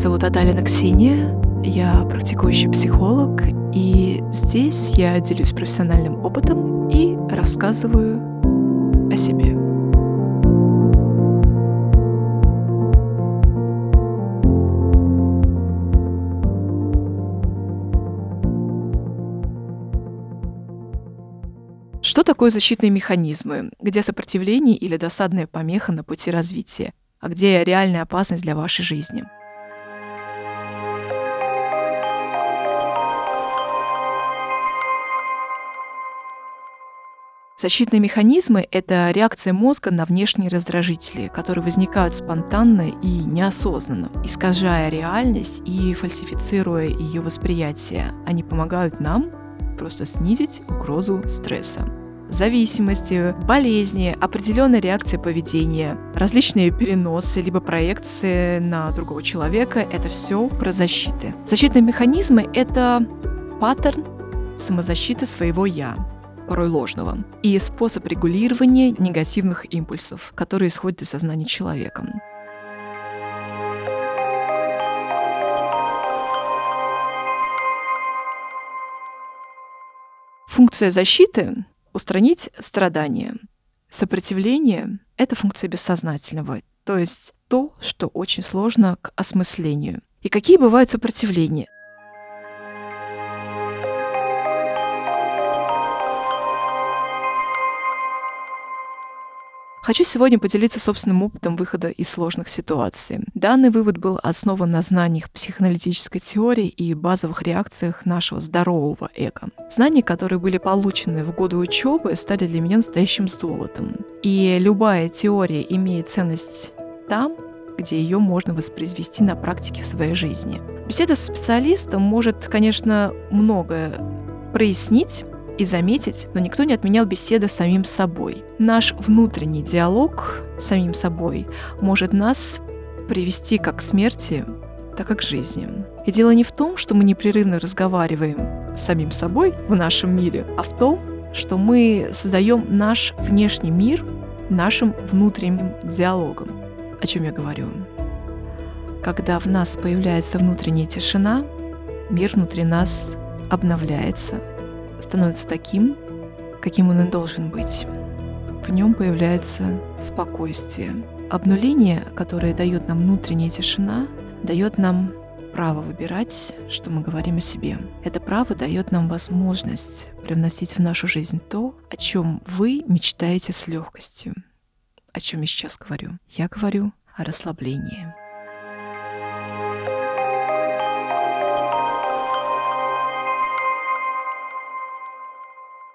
зовут Адалина Ксения, я практикующий психолог, и здесь я делюсь профессиональным опытом и рассказываю о себе. Что такое защитные механизмы? Где сопротивление или досадная помеха на пути развития? А где реальная опасность для вашей жизни? Защитные механизмы — это реакция мозга на внешние раздражители, которые возникают спонтанно и неосознанно, искажая реальность и фальсифицируя ее восприятие. Они помогают нам просто снизить угрозу стресса зависимости, болезни, определенная реакция поведения, различные переносы, либо проекции на другого человека — это все про защиты. Защитные механизмы — это паттерн самозащиты своего «я», порой ложного, и способ регулирования негативных импульсов, которые исходят из сознания человека. Функция защиты — устранить страдания. Сопротивление — это функция бессознательного, то есть то, что очень сложно к осмыслению. И какие бывают сопротивления? Хочу сегодня поделиться собственным опытом выхода из сложных ситуаций. Данный вывод был основан на знаниях психоаналитической теории и базовых реакциях нашего здорового эго. Знания, которые были получены в годы учебы, стали для меня настоящим золотом. И любая теория имеет ценность там, где ее можно воспроизвести на практике в своей жизни. Беседа с специалистом может, конечно, многое прояснить, и заметить, но никто не отменял беседы с самим собой. Наш внутренний диалог с самим собой может нас привести как к смерти, так и к жизни. И дело не в том, что мы непрерывно разговариваем с самим собой в нашем мире, а в том, что мы создаем наш внешний мир нашим внутренним диалогом. О чем я говорю? Когда в нас появляется внутренняя тишина, мир внутри нас обновляется, становится таким, каким он и должен быть. В нем появляется спокойствие. Обнуление, которое дает нам внутренняя тишина, дает нам право выбирать, что мы говорим о себе. Это право дает нам возможность привносить в нашу жизнь то, о чем вы мечтаете с легкостью. О чем я сейчас говорю? Я говорю о расслаблении.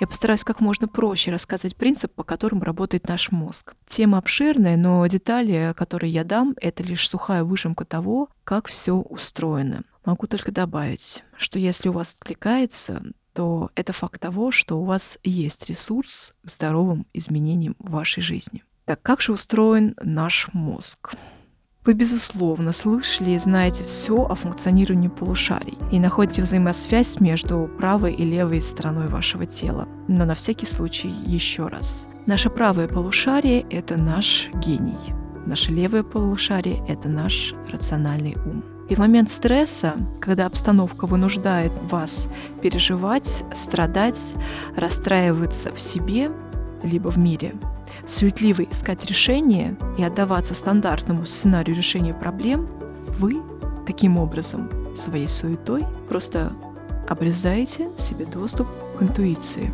Я постараюсь как можно проще рассказать принцип, по которому работает наш мозг. Тема обширная, но детали, которые я дам, это лишь сухая выжимка того, как все устроено. Могу только добавить, что если у вас откликается, то это факт того, что у вас есть ресурс к здоровым изменениям в вашей жизни. Так как же устроен наш мозг? Вы, безусловно, слышали и знаете все о функционировании полушарий и находите взаимосвязь между правой и левой стороной вашего тела. Но на всякий случай еще раз. Наше правое полушарие — это наш гений. Наше левое полушарие — это наш рациональный ум. И в момент стресса, когда обстановка вынуждает вас переживать, страдать, расстраиваться в себе, либо в мире, суетливо искать решение и отдаваться стандартному сценарию решения проблем, вы таким образом своей суетой просто обрезаете себе доступ к интуиции.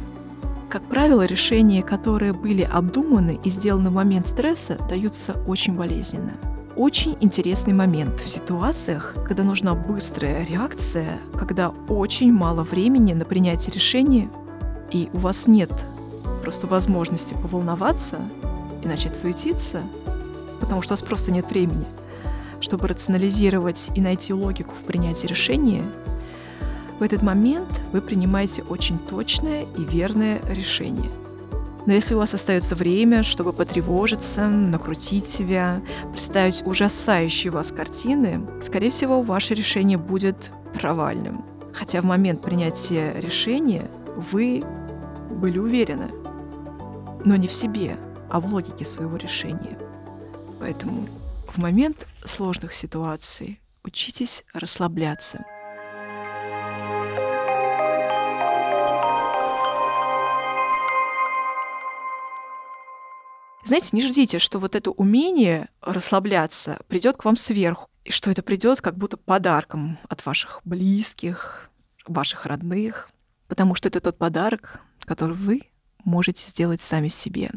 Как правило, решения, которые были обдуманы и сделаны в момент стресса, даются очень болезненно. Очень интересный момент в ситуациях, когда нужна быстрая реакция, когда очень мало времени на принятие решения, и у вас нет просто возможности поволноваться и начать суетиться, потому что у вас просто нет времени, чтобы рационализировать и найти логику в принятии решения, в этот момент вы принимаете очень точное и верное решение. Но если у вас остается время, чтобы потревожиться, накрутить себя, представить ужасающие вас картины, скорее всего, ваше решение будет провальным. Хотя в момент принятия решения вы были уверены, но не в себе, а в логике своего решения. Поэтому в момент сложных ситуаций учитесь расслабляться – Знаете, не ждите, что вот это умение расслабляться придет к вам сверху, и что это придет как будто подарком от ваших близких, ваших родных, потому что это тот подарок, который вы можете сделать сами себе.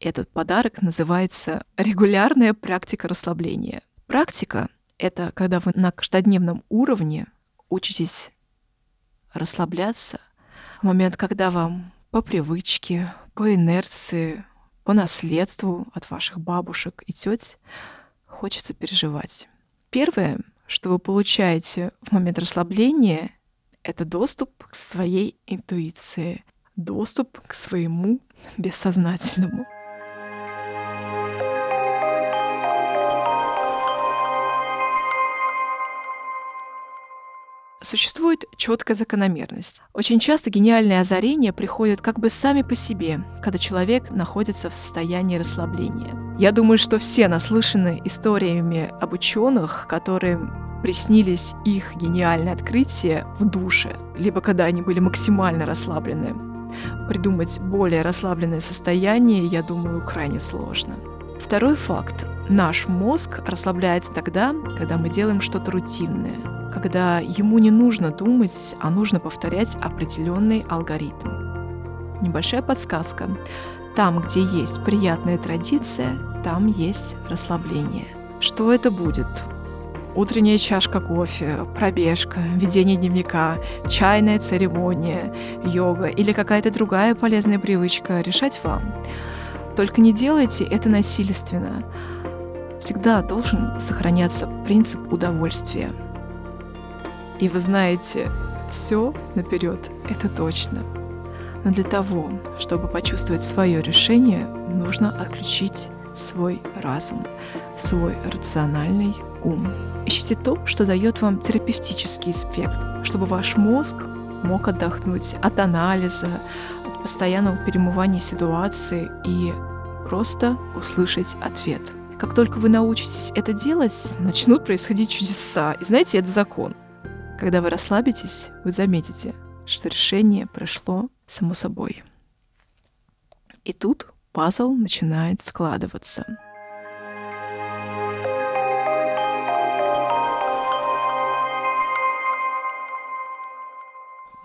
Этот подарок называется регулярная практика расслабления. Практика — это когда вы на каждодневном уровне учитесь расслабляться в момент, когда вам по привычке, по инерции, по наследству от ваших бабушек и теть хочется переживать. Первое, что вы получаете в момент расслабления, это доступ к своей интуиции, доступ к своему бессознательному. Существует четкая закономерность. Очень часто гениальные озарения приходят как бы сами по себе, когда человек находится в состоянии расслабления. Я думаю, что все наслышаны историями об ученых, которые приснились их гениальные открытия в душе, либо когда они были максимально расслаблены. Придумать более расслабленное состояние, я думаю, крайне сложно. Второй факт. Наш мозг расслабляется тогда, когда мы делаем что-то рутинное – когда ему не нужно думать, а нужно повторять определенный алгоритм. Небольшая подсказка. Там, где есть приятная традиция, там есть расслабление. Что это будет? Утренняя чашка кофе, пробежка, ведение дневника, чайная церемония, йога или какая-то другая полезная привычка решать вам. Только не делайте это насильственно. Всегда должен сохраняться принцип удовольствия – и вы знаете все наперед, это точно. Но для того, чтобы почувствовать свое решение, нужно отключить свой разум, свой рациональный ум. Ищите то, что дает вам терапевтический эффект, чтобы ваш мозг мог отдохнуть от анализа, от постоянного перемывания ситуации и просто услышать ответ. Как только вы научитесь это делать, начнут происходить чудеса. И знаете, это закон. Когда вы расслабитесь, вы заметите, что решение прошло само собой. И тут пазл начинает складываться.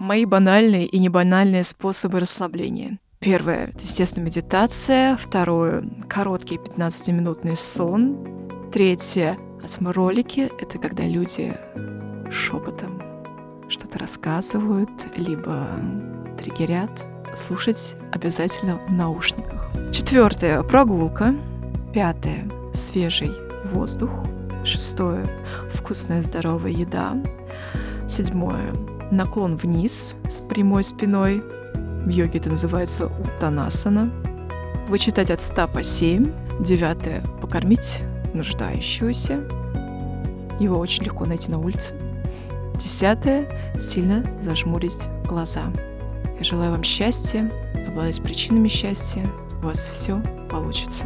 Мои банальные и небанальные способы расслабления. Первое — естественно, медитация. Второе — короткий 15-минутный сон. Третье — асморолики. Это когда люди шепотом что-то рассказывают, либо триггерят, слушать обязательно в наушниках. Четвертое – прогулка. Пятое – свежий воздух. Шестое – вкусная здоровая еда. Седьмое – наклон вниз с прямой спиной. В йоге это называется утанасана. Вычитать от 100 по 7. Девятое – покормить нуждающегося. Его очень легко найти на улице. Десятое – сильно зажмурить глаза. Я желаю вам счастья, обладать причинами счастья. У вас все получится.